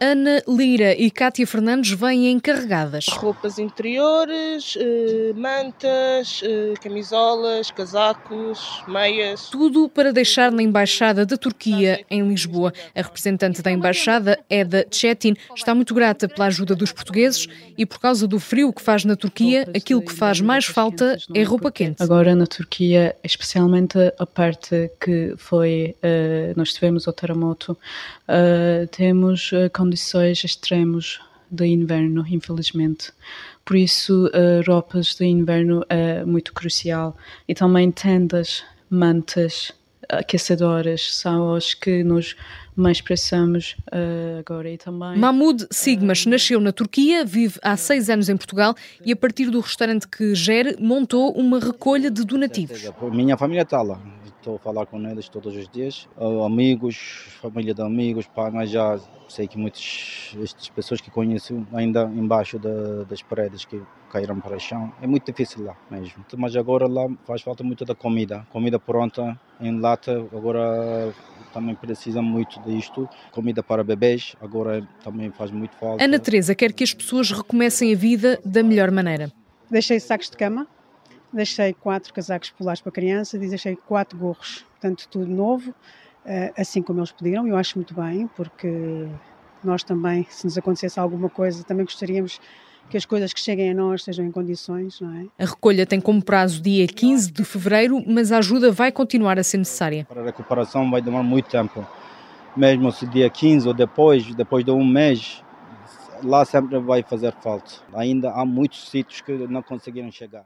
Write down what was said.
Ana Lira e Cátia Fernandes vêm encarregadas. Roupas interiores, eh, mantas, eh, camisolas, casacos, meias. Tudo para deixar na Embaixada da Turquia, em Lisboa. A representante da Embaixada, Eda Chetin, está muito grata pela ajuda dos portugueses e por causa do frio que faz na Turquia, aquilo que faz mais falta é roupa quente. Agora na Turquia, especialmente a parte que foi, uh, nós tivemos o terremoto, temos uh, condições extremas de inverno, infelizmente. Por isso, uh, roupas de inverno é muito crucial. E também tendas, mantas, aquecedoras são os que nós mais precisamos uh, agora e também Mahmoud Sigmas uh, nasceu na Turquia, vive há seis anos em Portugal e a partir do restaurante que gere montou uma recolha de donativos. Minha família está lá, estou a falar com eles todos os dias, amigos, família de amigos, pá, mas já sei que muitas estas pessoas que conheço ainda embaixo da, das paredes que caíram para o chão, é muito difícil lá mesmo. Mas agora lá faz falta muito da comida, comida pronta em lata, agora também precisa muito disto, comida para bebês, agora também faz muito falta. Ana Teresa quer que as pessoas recomecem a vida da melhor maneira. Deixei sacos de cama, deixei quatro casacos polares para criança e deixei quatro gorros, portanto tudo novo, eh, assim como eles pediram, eu acho muito bem, porque nós também, se nos acontecesse alguma coisa, também gostaríamos que as coisas que cheguem a nós estejam em condições, não é? A recolha tem como prazo dia 15 de fevereiro, mas a ajuda vai continuar a ser necessária. Para a recuperação vai demorar muito tempo. Mesmo se dia 15 ou depois, depois de um mês, lá sempre vai fazer falta. Ainda há muitos sítios que não conseguiram chegar.